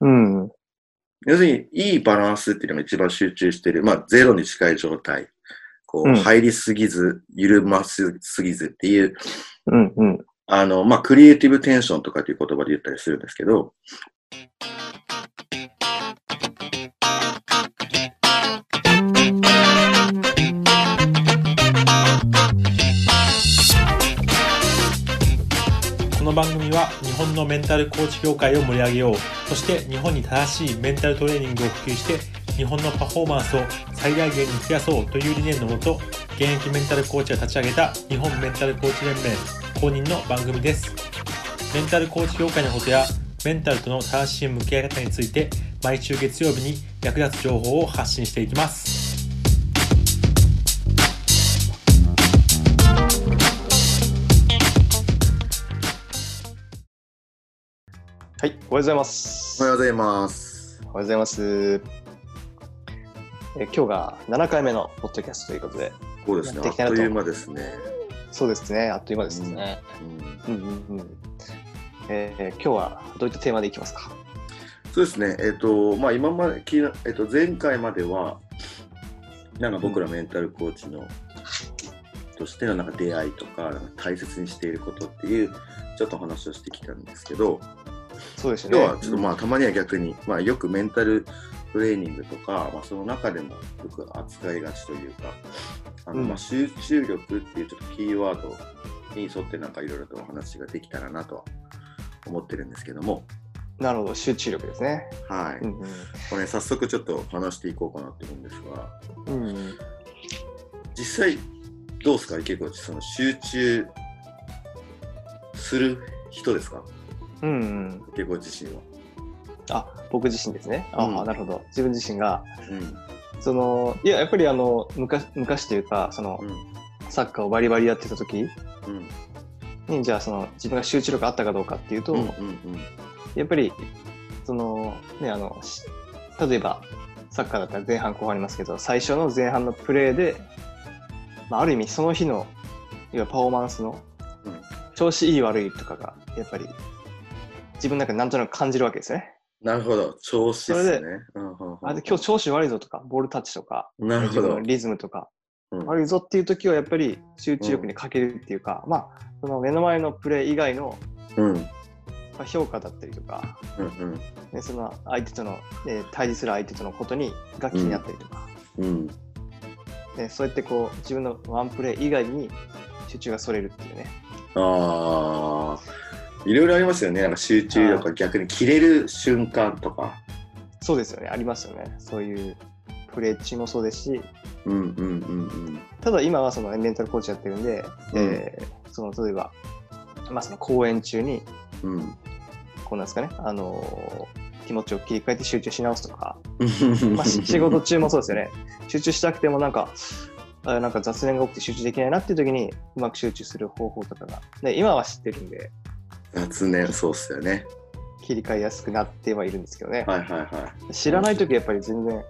うん。要するに、いいバランスっていうのが一番集中してる。まあ、ゼロに近い状態。こう、うん入りすぎず、緩ますすぎずっていう、うん。うん。あの、まあ、クリエイティブテンションとかっていう言葉で言ったりするんですけど、番組は日本のメンタルコーチ業界を盛り上げよう。そして日本に正しいメンタルトレーニングを普及して日本のパフォーマンスを最大限に増やそうという理念のもと現役メンタルコーチが立ち上げた日本メンタルコーチ連盟公認の番組ですメンタルコーチ業界のことやメンタルとの正しい向き合い方について毎週月曜日に役立つ情報を発信していきます。はい。おはようございます。おはようございます。おはようございます。え今日が7回目のポッドキャストということで、そうですね。あっという間ですね。そうですね。あっという間ですね。うんうんうんうん。えー今日はどういったテーマでいきますか？そうですね。えっ、と、まあ、今まで、きえっと、前回までは、なんか僕らメンタルコーチの、としてのなんか出会いとか大切にしていることっていう、ちょっと話をしてきたんですけど、そうですね。今日はちょっとまあ、たまには逆に、まあ、よくメンタルトレーニングとか、まあ、その中でもよく扱いがちというか、あのうんまあ集中力っていうちょっとキーワードに沿ってなんかいろいろとお話ができたらなとは思ってるんですけども、なるほど。集中力ですね。はい。うんこれ、早速ちょっと話していこうかなと思うんですが、うん。うん。実際どうですか？結構その集中する人ですか？うんうん。結構自身は。あ、僕自身ですね。あ、うんなるほど。自分自身が、うん。その、いや、やっぱりあの、昔、昔というか、その、サッカーをバリバリやってた時うん。に、じゃあその、自分が集中力あったかどうかっていうと、うん。うん。うん。やっぱり、その、ね、あの、し例えば、サッカーだったら前半後半ありますけど、最初の前半のプレーで、まあ、ある意味その日の、いわゆるパフォーマンスのうん調子いい悪いとかが、やっぱり、自分の中でなんとなく感じるわけですね。なるほど。調子ですねそれで。うんうんうんあで今日調子悪いぞとか、ボールタッチとか、なるほど。リズムとか、うん悪いぞっていう時はやっぱり集中力に欠けるっていうか、まあ、その目の前のプレー以外のうん。まあ評価だったりとか、うん。うん。ね、その相手との、えー対峙する相手とのことにが気になったりとか、うん。ね、そうやってこう自分のワンプレー以外に集中がそれるっていうね。ああ。いろいろありますよね。なんか集中力が逆に切れる瞬間とか。そうですよね、ありますよね。そういうプレー中もそうですし、うんうんうんただ今はそのメンタルコーチやってるんで、うんえーその例えば、まあ、その講演中に、うん。うん。こうなんですかね、あのー気持ちを切り替えて集中し直すとか、ま まあ、し仕事中もそうですよね。集中したくてもなんか、あなんか雑念が多くて集中できないなっていう時にうまく集中する方法とかが、ね、今は知ってるんで雑念、そうっすよね。切り替えやすくなってはいるんですけどね。はいはいはい。知らない時はやっぱり全然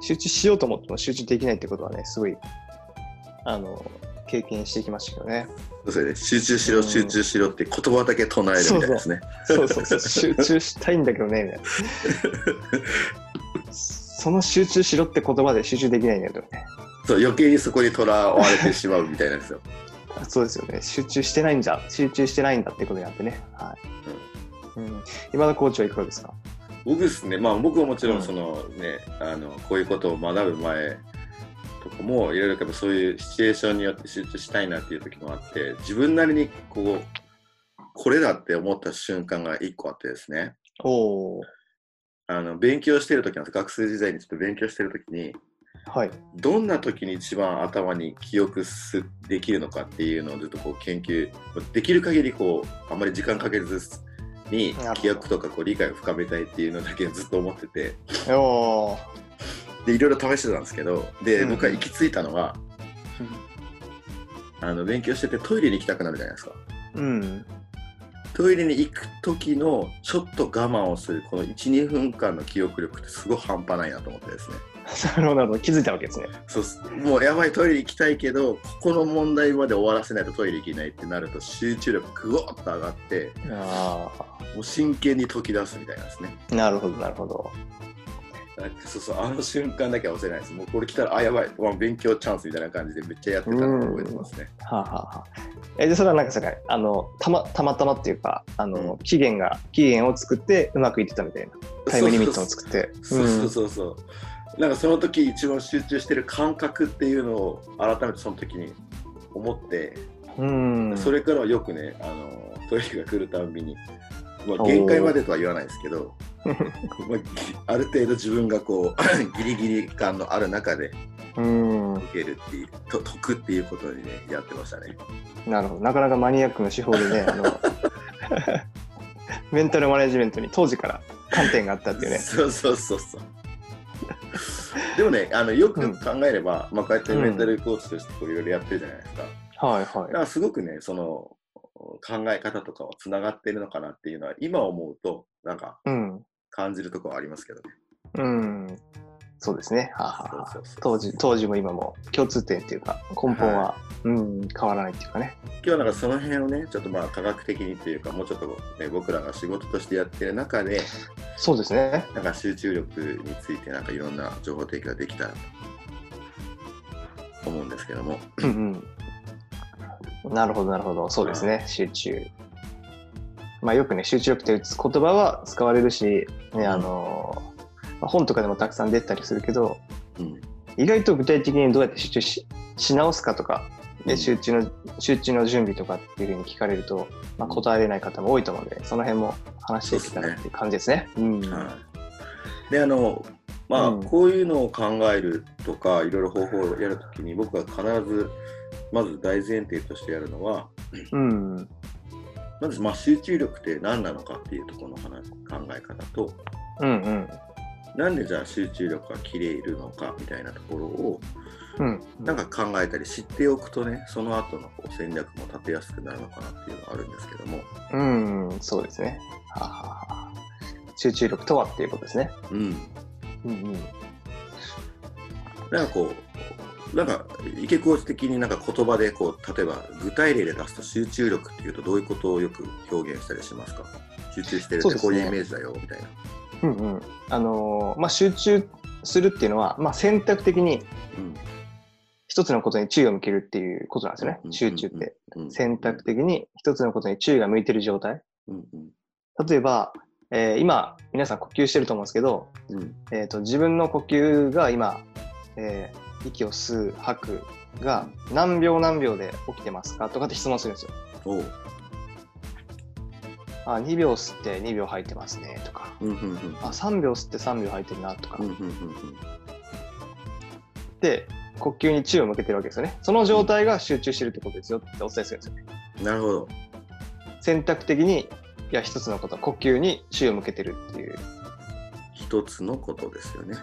集中しようと思っても集中できないってことはね、すごい、あの、経験してきましたけどね。そうですよね。集中しろ、うん集中しろって言葉だけ唱えるみたいですね。そうそうそう、集中したいんだけどね、みたいな。その集中しろって言葉で集中できないんだよね。そう余計にそこにとらわれてしまうみたいなんですよ。そうですよね。集中してないんじゃ、集中してないんだってことになってね。はい。うん。今のコーチはいかがですか？僕ですね、まあ僕はもちろうんんそのね、あのこういうことを学ぶ前とかもいろいろやっぱそういうシチュエーションによって集中したいなっていう時もあって、自分なりにこう、これだって思った瞬間が一個あってですね。あの勉強してる時なんです学生時代にちょっと勉強してる時に、はい。どんな時に一番頭に記憶すできるのかっていうのをずっとこう研究できる限りこうあんまり時間かけずに記憶とかこう理解を深めたいっていうのだけずっと思ってて。でいろいろ試してたんですけどで、うん僕が行き着いたのはあの勉強しててトイレに行きたくなるじゃないですか。うん。トイレに行く時のちょっと我慢をするこの12分間の記憶力ってすごい半端ないなと思ってですねなるほど気づいたわけですね。そうっす。もうやばいトイレ行きたいけどここの問題まで終わらせないとトイレ行けないってなると集中力ぐわっと上がってあもう真剣に解き出すみたいなんですね。あ、なるほどなるほど。そうそうあの瞬間だけは忘れないです。もうこれ来たらあやばい、まあ、勉強チャンスみたいな感じでめっちゃやってたのを覚えてますね。はあ、はあはあ、えでそれはなんかさあのたまたまたまっていうかあの、うん。期限が期限を作ってうまくいってたみたいな。タイムリミットを作って。そうそうそうそう、なんかその時一番集中してる感覚っていうのを改めてその時に思って、うん。それからはよくねあのトイレが来るたんびに、まあ、限界までとは言わないですけど、まあ、ある程度自分がこう ギリギリ感のある中でうん。受けるっていうと解くっていうことにねやってましたね。なるほど。なかなかマニアックな手法でね、あの メンタルマネジメントに当時から観点があったっていうね。そうそうそうそう。でもねあのよく考えれば、まあ、こうやってメンタルコーチとしてこういろいろやってるじゃないですか。はいはだからすごくね、その考え方とかはつながってるのかなっていうのは、今思うと、なんかい。うん。感じるところはありますけどね。うん。そうですね。当時当時も今も共通点っていうか根本は、うん変わらないっていうかね。今日はなんかその辺をね、ちょっとまあ科学的にっていうか、もうちょっとね、僕らが仕事としてやってる中で、そうですね。なんか集中力についてなんかいろんな情報提供ができたらと思うんですけども。うんうん。なるほど、なるほど。そうですね。集中。まあよくね、集中力っていう言葉は使われるし、ね、あの、まあ、本とかでもたくさん出たりするけど、うん。意外と具体的にどうやって集中しし直すかとか、でうん集中の集中の準備とかっていうふうに聞かれると、まあ、答えれない方も多いと思うので、その辺も話していけたらっていう感じですね。うん。はい。で、あの、まあ、うんこういうのを考えるとか、いろいろ方法をやるときに、僕は必ず、まず大前提としてやるのは、うん。まず、まあ、集中力って何なのかっていうところの話考え方と、うんうん。なんでじゃあ集中力が切れるのかみたいなところを、うん。なんか考えたり知っておくとね、その後のこう戦略も立てやすくなるのかなっていうのがあるんですけども、うん、そうですね。はあはあはあ集中力とはっていうことですね。うん。うんうん。なんかこう、なんか池コーチ的になんか言葉でこう、例えば具体例で出すと集中力っていうとどういうことをよく表現したりしますか？集中してるってこういうイメージだよみたいな。うんうん。あのーまあ、集中するっていうのは、まあ、選択的にうん一つのことに注意を向けるっていうことなんですよね。うん集中って。うん選択的に一つのことに注意が向いてる状態。うんうん例えば、えー今、皆さん呼吸してると思うんですけど、うんえー、と自分の呼吸が今、えー息を吸う、吐くが何秒何秒で起きてますかとかって質問するんですよ。あ、2秒吸って2秒吐いてますねとか、うんうんうんあ、3秒吸って3秒吐いてるなとか、うんうんうんで、呼吸に注意を向けてるわけですよね。その状態が集中してるってことですよってお伝えするんですよね。うんなるほど。選択的に、いや、一つのこと、呼吸に注意を向けてるっていう。一つのことですよね。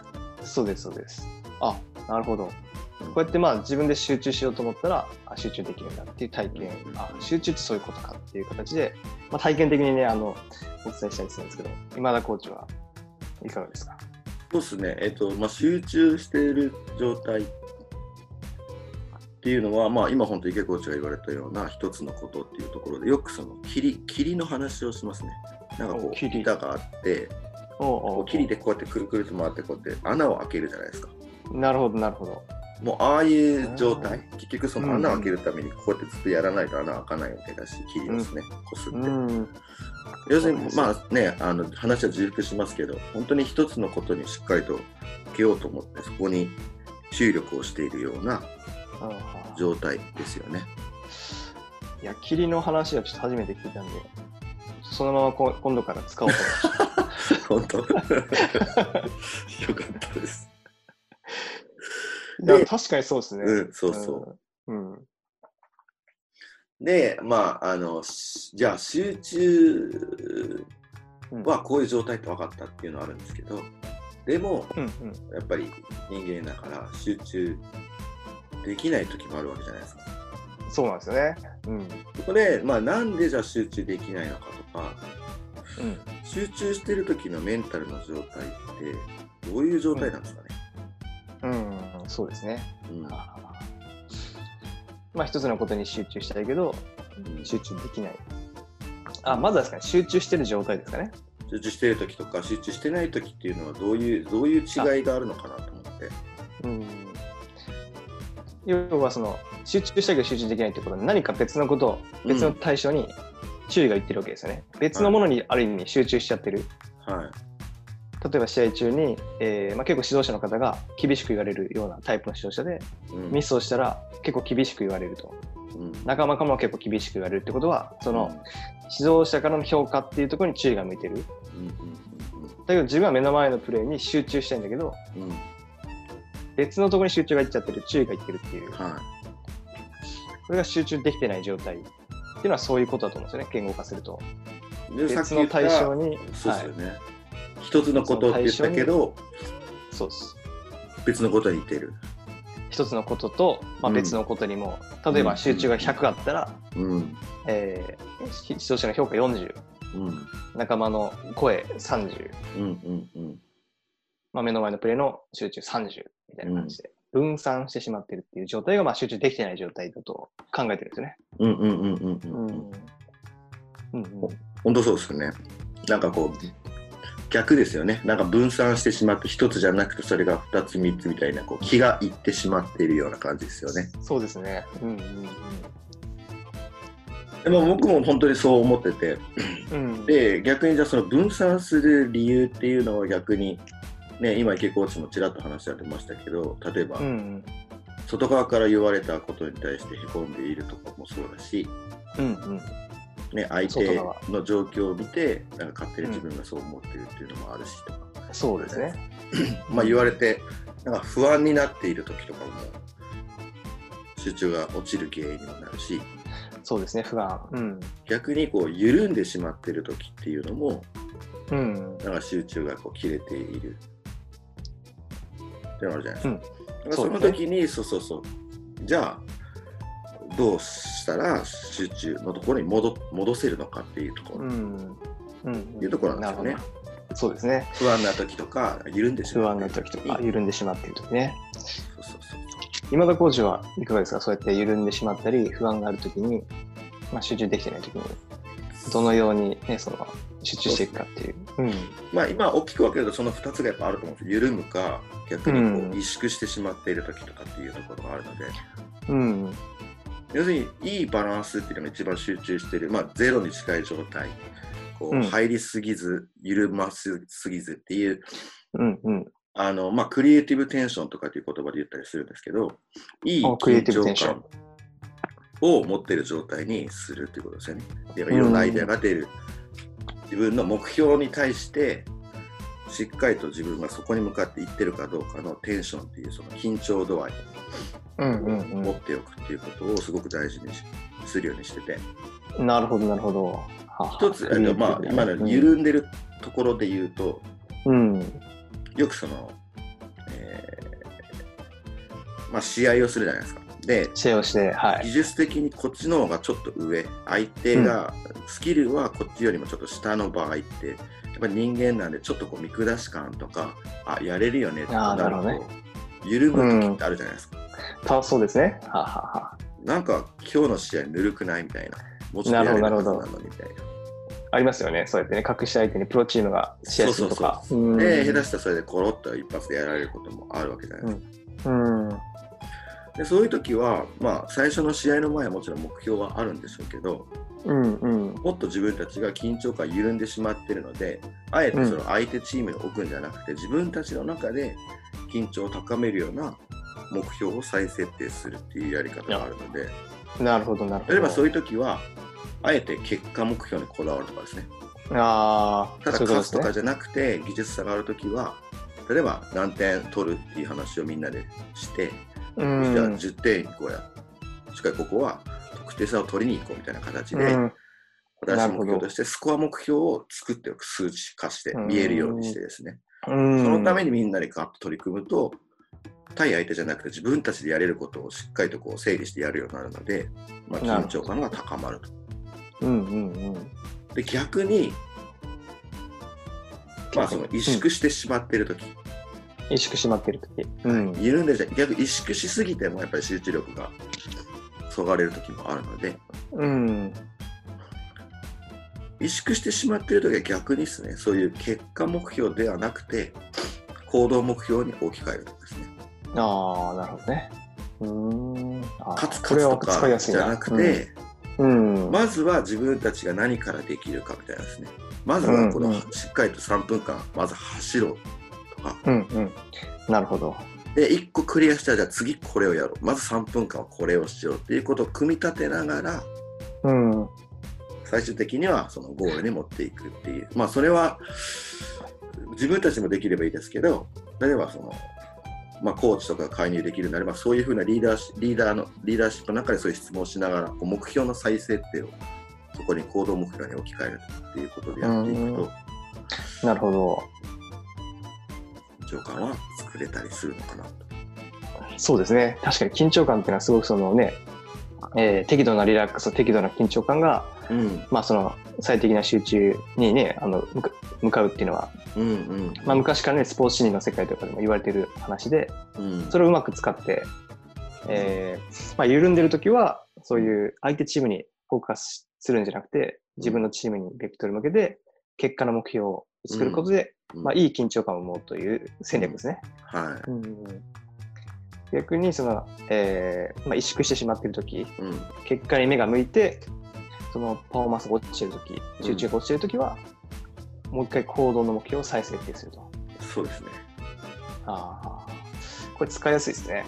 そうです、そうです。あ、なるほど。うんこうやってまあ自分で集中しようと思ったらあ集中できるんだっていう体験うんあ集中ってそういうことかっていう形で、まあ、体験的にねあのお伝えしたりするんですけど今田コーチはいかがですか？そうですね、えっとまあ、集中している状態っていうのは、まあ、今本当池コーチが言われたような一つのことっていうところでよくその霧霧の話をしますね。なんかこう板があっておうおうこう霧でこうやってくるくると回ってこうやって穴を開けるじゃないですか。なるほどなるほど。もうああいう状態結局そのうん穴を開けるためにこうやってずっとやらないと穴開かないわけだし霧ですね、こすって。うん。要するにまあねあの話は重複しますけど本当に一つのことにしっかりと受けようと思ってそこに注力をしているような状態ですよね。いや霧の話はちょっと初めて聞いたんでそのままこ今度から使おうと思いました。本当？よかったです。確かにそうですねうん、そうそう。うん、うんで、まあ、あの、しじゃあ集中はこういう状態って分かったっていうのはあるんですけど、でも、うんうんやっぱり人間だから集中できない時もあるわけじゃないですか。そうなんですよね。うん。そこで、まあ、なんでじゃあ集中できないのかとか、うん。集中してる時のメンタルの状態って、どういう状態なんですかね。うん、そうですね。うんまあ、一つのことに集中したいけど、うん集中できない。あ、まずはですかね、集中してる状態ですかね。集中してる時とか集中してない時っていうのはどういうどういう違いがあるのかなと思って。うん。要はその、集中したいけど集中できないってことは何か別のことを、別の対象に注意がいってるわけですよね。別のものにある意味集中しちゃってる。は例えば試合中に、えーまあ、結構指導者の方が厳しく言われるようなタイプの指導者で、い。うんミスをしたら結構厳しく言われると。うん仲間からも結構厳しく言われるってことは、その指導者からの評価っていうところに注意が向いてる。うんだけど自分は目の前のプレーに集中したいんだけど、うん別のところに集中がいっちゃってる、注意がいってるっていう、はそれが集中できてない状態っていうのはそういうことだと思うんですよね、言語化すると。別の対象に、そうはいですよね。一つのことって言ったけど、そうです。別のことに似てる。一つのことと、まあ、うん別のことにも、例えば集中が100あったら、うん。えー指導者の評価40、うん。仲間の声30、うん。うん。うん。まあ、目の前のプレーの集中30みたいな感じで、分散してしまってるっていう状態が、まあ、集中できてない状態だと考えてるんですよね。うん。うん。うん。うん。う。うんん。うんうん本当そうですよね。なんかこう、逆ですよね。なんか分散してしまって、一つじゃなくて、それが二つ、三つみたいな、こう、気がいってしまっているような感じですよね。そうですね。うんうんでも僕も本当にそう思ってて、うん。うん、で、逆にじゃあその分散する理由っていうのは逆に、ね、今池コーチもちらっと話し合ってましたけど、例えば、うん外側から言われたことに対してへこんでいるとかもそうだし、うんうんね、相手の状況を見て、なんか勝手に自分がそう思ってるっていうのもあるしとか、そうですね。まあ言われて、なんか不安になっている時とかも、集中が落ちる原因にもなるし、そうですね、不安。うん。逆にこう緩んでしまっている時っていうのも、うん。なんか集中がこう切れているってのあるじゃないですか。うんその時に、そうそうそう。じゃあ、どうしたら集中のところに戻戻せるのかっていうところ、うん。うん。いうところなんですよね。そうですね。不安な時とか、緩んでし不まう安な時とか、緩んでしまっている時ね。そうそうそう。今田コーチはいかがですか？そうやって緩んでしまったり、不安がある時に、まあ、集中できてない時に、どのように、ね、その集中していくかっていう。うん。まあ今大きく分けるとその2つがやっぱあると思うんですよ。緩むか、逆にこうんう萎縮してしまっている時とかっていうところがあるので、うん。要するにいいバランスっていうのが一番集中している、まあゼロに近い状態。こううん入りすぎず、緩ますすぎずっていう、うん。うん。あの、まあ、クリエイティブテンションとかっていう言葉で言ったりするんですけど、いい緊張ィブテンション感を持っている状態にするっていうことですよね。でいろんなアイデアが出る。自分の目標に対して、しっかりと自分がそこに向かっていってるかどうかのテンションっていうその緊張度合い持っておくっていうことをすごく大事にしするようにしてて、うん。なるほど、なるほど。はあ一つ、あのまあ、今のうん緩んでるところで言うと、うん。よくその、えーまあ、試合をするじゃないですか。で、試合をして、はい。技術的にこっちの方がちょっと上、相手が、スキルはこっちよりもちょっと下の場合って、やっぱり人間なんでちょっとこう見下し感とか、あ、やれるよねってなると、緩む時ってあるじゃないですか。たそうですね。はあ、はあはあ、なんか今日の試合ぬるくないみたいな。もうちょっとやれるはずなのにみたいな。ありますよね。そうやってね、隠し相手にプロチームが試合するとか。そううんで、下手したらそれでコロッと一発でやられることもあるわけじゃないですか。うん。でそういう時は、まあ、最初の試合の前はもちろん目標はあるんでしょうけど、うん。うん。もっと自分たちが緊張感緩んでしまっているので、あえてその相手チームに置くんじゃなくて、自分たちの中で緊張を高めるような目標を再設定するっていうやり方があるので、なるほど、なるほど。例えばそういう時は、あえて結果目標にこだわるとかですね。ああ、ただそういうことかじゃなくて、技術差がある時は、例えば何点取るっていう話をみんなでして、うじゃあん。10点いこうや。しかしここは得点差を取りに行こうみたいな形で、うん新しい目標としてスコア目標を作っておく、数値化して見えるようにしてですね。うん。そのためにみんなでガッと取り組むと、対相手じゃなくて自分たちでやれることをしっかりとこう整理してやるようになるので、まあ、緊張感が高まると。うんうんうん。で逆に、まあ、その萎縮してしまっているとき、萎縮しまってるとき。うん。緩んでるじゃ逆に萎縮しすぎてもやっぱり集中力がそがれるときもあるので、うん。萎縮してしまっているときは逆にですね、そういう結果目標ではなくて、行動目標に置き換えるとですね。ああ、なるほどね。うーん。あー勝つこれは勝つと。かじゃなくて、うん、うん。まずは自分たちが何からできるかみたいなですね。まずはこの、うんうんしっかりと3分間、まず走ろうとか、うんうん。なるほど。で、1個クリアしたら、じゃあ次これをやろう。まず3分間はこれをしようっていうことを組み立てながら、うん。最終的にはそのゴールに持っていくっていう。まあ、それは、自分たちもできればいいですけど、例えばその、まあ、コーチとかが介入できるならば、そういうふうなリーダーシリーダーのリーダーシップの中でそういう質問をしながら、こう目標の再設定をそこに行動目標に置き換えるっていうことでやっていくと、なるほど。緊張感は作れたりするのかなと。そうですね。確かに緊張感っていうのはすごくそのね、えー適度なリラックス、適度な緊張感が、うん、まあその最適な集中にね、あの向かうっていうのは、うん、うん。まあ昔からね、スポーツ心理の世界とかでも言われてる話で、うん、それをうまく使って、えーまあ緩んでるときは、そういう相手チームにフォーカスするんじゃなくて、自分のチームにベクトル向けて、結果の目標を作ることで、うん。まあいい緊張感を持うという戦略ですね。は逆にその、えーまあ、萎縮してしまっているとき、い。うん、結果に目が向いて、そのパフォーマンスが落ちているとき、集中が落ちているときは、もう一回行動の目標を再設定すると。そうですね。ああ、これ使いやすいですね。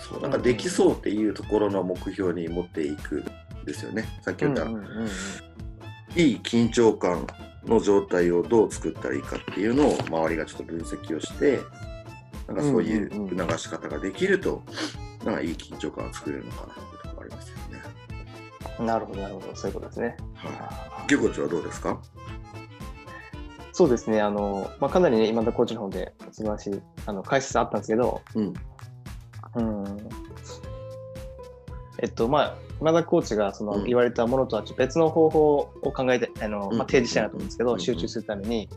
そうなんかできそうっていうところの目標に持っていくんですよね。さっき言った、うんうんうんうんいい緊張感の状態をどう作ったらいいかっていうのを周りがちょっと分析をして、なんかそういううんうんうん促し方ができると、なんかいい緊張感を作れるのかなっていうところがありますよね。なるほど、なるほど。そういうことですね。はあい。ゲコチはどうですか？そうですね。あの、まあ、かなりね、今田コーチの方で素晴らしいあの解説あったんですけど、うん。うん。えっと、まあ、今田コーチがそのうん言われたものとはちょっと別の方法を考えて、あのうんまあ、提示したいなと思うんですけど、うん集中するために、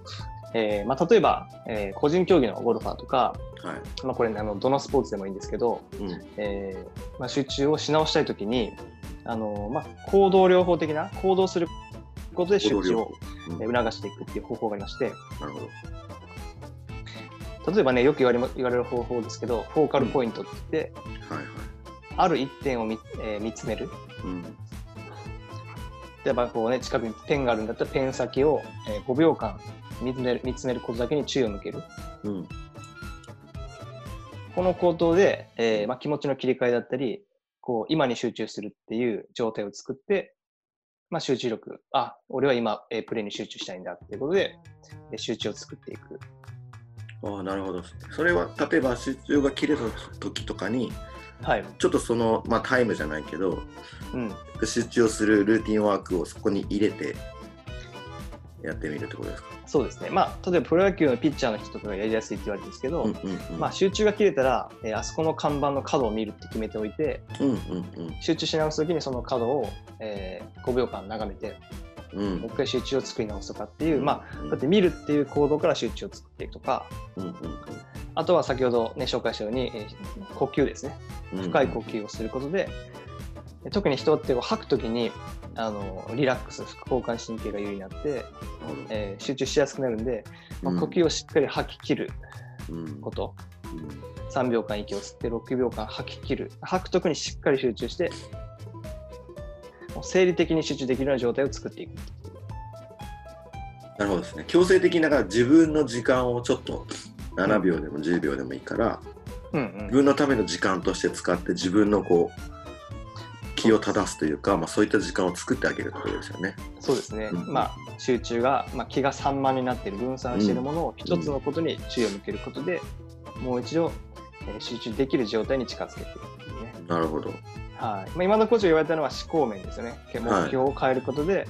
えーまあ、例えば、えー個人競技のゴルファーとか、はい。まあ、これ、ね、あのどのスポーツでもいいんですけど、うん。えーまあ、集中をし直したいときに、あのまあ、行動療法的な行動することで集中を促していくっていう方法がありまして、なるほど。例えばね、よく言われま言われる方法ですけど、フォーカルポイントって言って、はいはい。ある一点を見,、えー見つめる。うん。例えばこう、ね、近くにペンがあるんだったら、ペン先を、えー5秒間見つめる見つめることだけに注意を向ける。うん。この行動で、えーまあ、気持ちの切り替えだったり、こう今に集中するっていう状態を作って、まあ、集中力、あ、俺は今、えープレーに集中したいんだっていうことで、えー集中を作っていく。ああ、なるほど。それは、例えば集中が切れた時とかに、はい。ちょっとその、まあタイムじゃないけど、うん。集中をするルーティンワークをそこに入れてやってみるってことですか？そうですね。まあ、例えばプロ野球のピッチャーの人とかがやりやすいって言われるんですけど、うんうんうん。まあ、集中が切れたら、えーあそこの看板の角を見るって決めておいて、うんうん集中し直すときにその角を、えー5秒間眺めて、うん。うんもう一回集中を作り直すとかっていう、まあ、うんだって見るっていう行動から集中を作っていくとか、うんうんあとは先ほどね、紹介したように、えー呼吸ですね。うん深い呼吸をすることで、え特に人ってこう吐くときに、あの、リラックス、副交感神経が優位になって、えー集中しやすくなるんで、まあ、うん。呼吸をしっかり吐き切るうん。こと。うん。3秒間息を吸って6秒間吐き切る。吐くときにしっかり集中して生理的に集中できるような状態を作っていく。なるほどですね。強制的ながら自分の時間をちょっと7秒でも10秒でもいいから、うん。自分のための時間として使って自分のこう気を正すというか、まあ、そういった時間を作ってあげるってことですよね。そうですね、うん。まあ集中が、まあ、気が散漫になっている分散しているものを一つのことに注意を向けることで、もう一度、えー集中できる状態に近づけていくね、なるほど。はい。まあ、今のコーチが言われたのは思考面ですよね。目標を変えることで、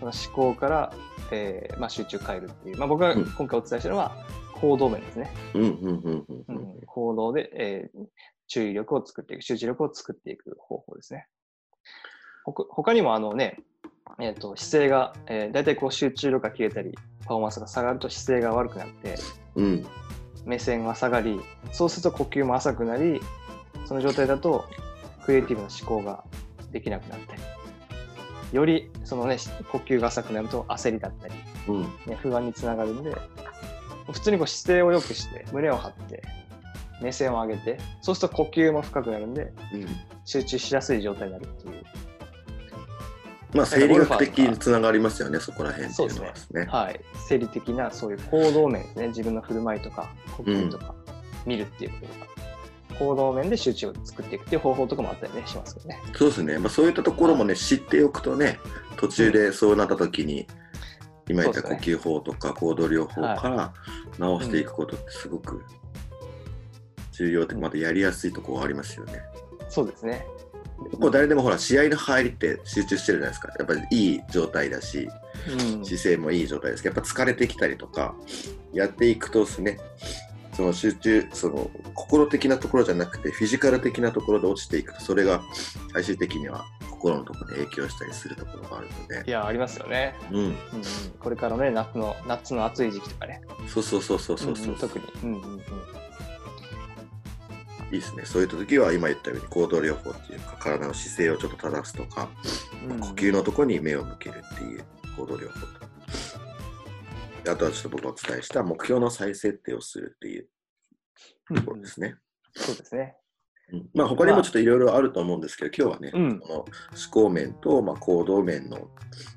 その思考から、えーまあ、集中を変えるっていう、まあ、僕がうん。今回お伝えしたのは行動面ですね、うんうんうんうんううんん。行動で、えー注意力を作っていく、集中力を作っていく方法ですね。他にもあのね、えっ、と、姿勢が、えー、大体こう集中力が切れたり、パフォーマンスが下がると姿勢が悪くなって、うん。目線が下がり、そうすると呼吸も浅くなり、その状態だとクリエイティブな思考ができなくなったり、よりそのね、呼吸が浅くなると焦りだったり、うん。ね、不安につながるんで、普通にこう姿勢を良くして、胸を張って、目線を上げて、そうすると呼吸も深くなるんで、うん。集中しやすい状態になるっていう。まあ、生理学的につながりますよね、そこら辺っていうのはですね。はい。生理的なそういう行動面ですね。自分の振る舞いとか、呼吸とか、見るっていうこととか、行動面で集中を作っていくっていう方法とかもあったりね、しますけどね。そうですね。まあ、そういったところもね、知っておくとね、途中でそうなった時に、今言った呼吸法とか行動療法から直していくことってすごく重要で、またやりやすいところありますよね。そうですね。結構誰でもほら、試合の入りって集中してるじゃないですか。やっぱりいい状態だし、うん。姿勢もいい状態ですけど、やっぱ疲れてきたりとか、やっていくとですね、その集中、その心的なところじゃなくて、フィジカル的なところで落ちていくと、それが最終的には心のところに影響したりするところがあるので、いや、ありますよね。うん、うんうん、これからね、夏の、夏の暑い時期とかね。そうそうそうそうそうそう、んん特に。うんうんうん。いいですね。そういった時は今言ったように行動療法っていうか、体の姿勢をちょっと正すとか、うん呼吸のところに目を向けるっていう行動療法と。であとはちょっと僕がお伝えした目標の再設定をするっていうところですね。そうですね。うんまあ他にもちょっといろいろあると思うんですけど、今日はね、うんその思考面と、まあ、行動面の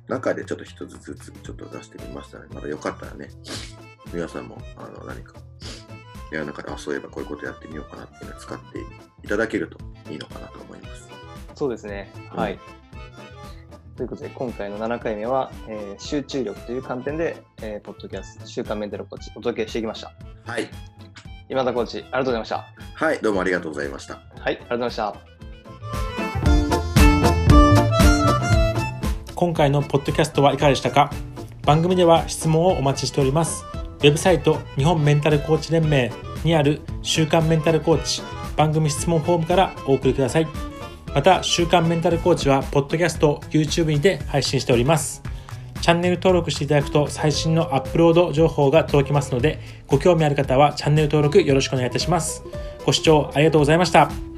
中でちょっと一つずつちょっと出してみましたので、まだよかったらね、皆さんもあの何かやらなかったら、あそういえばこういうことやってみようかなっていうのを使っていただけるといいのかなと思います。そうですね。うんはい。ということで、今回の7回目は、えー集中力という観点で、えーポッドキャスト、週刊メンタルコーチ、お届けしてきました。はい。今田コーチ、ありがとうございました。はい、どうもありがとうございました。はい、ありがとうございました。今回のポッドキャストはいかがでしたか？番組では質問をお待ちしております。ウェブサイト日本メンタルコーチ連盟にある週刊メンタルコーチ番組質問フォームからお送りください。また、週刊メンタルコーチは、ポッドキャスト、YouTube にて配信しております。チャンネル登録していただくと最新のアップロード情報が届きますので、ご興味ある方はチャンネル登録よろしくお願いいたします。ご視聴ありがとうございました。